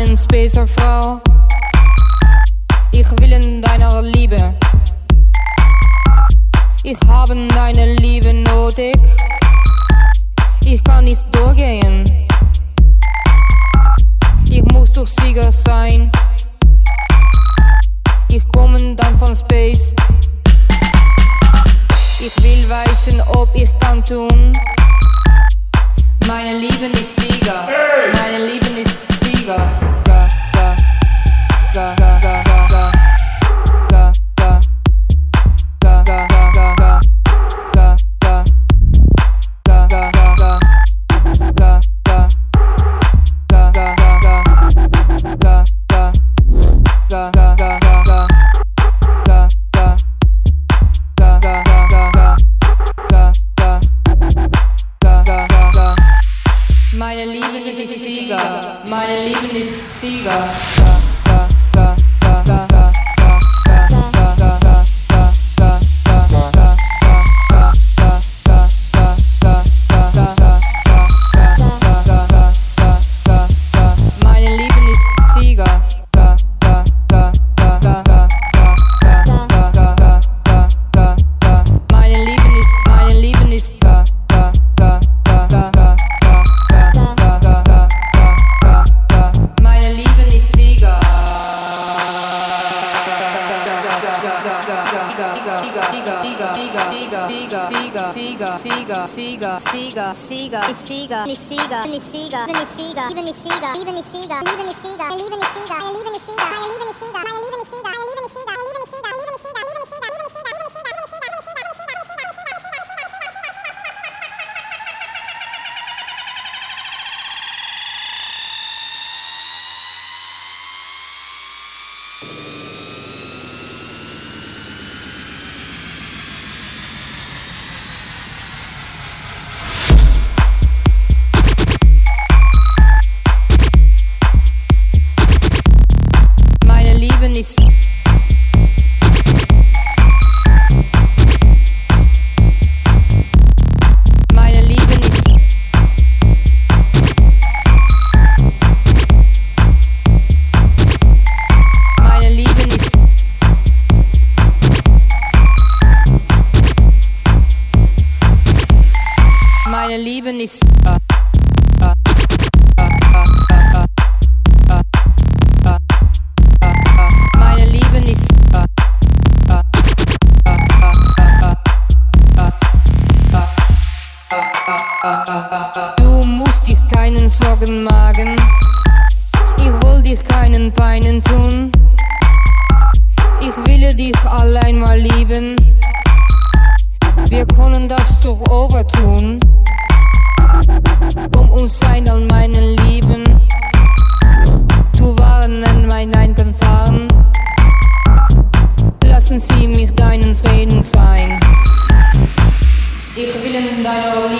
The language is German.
einen Spacer, Frau. Ich will in deiner Liebe. Ich habe deine Liebe nötig. Ich kann nicht durchgehen. Ich muss doch Sieger sein. Ich komme dann von Space. Ich will wissen, ob ich kann tun. Meine Lieben ist Sieger. Meine Lieben ist Sieger. Meine Lieben ist Sieger, meine Lieben ist Sieger. Sega, Sega, Sega, Sega, Sega, Sega, Sega, Sega, even Sega, even Sega, even Sega, even Sega, and even Sega, and even Sega, and even Sega, and even Sega, and even Sega, and even Sega, and even Sega, and even Sega. you nicht sicher. Meine Liebe nicht. Du musst dich keinen Sorgen machen. Ich will dich keinen Beinen tun. Ich will dich allein mal lieben. Wir können das doch overtun. tun um uns sein an meinen Lieben zu warnen, mein Eingang fahren. Lassen Sie mich deinen Frieden sein. Ich will in deiner Liebe.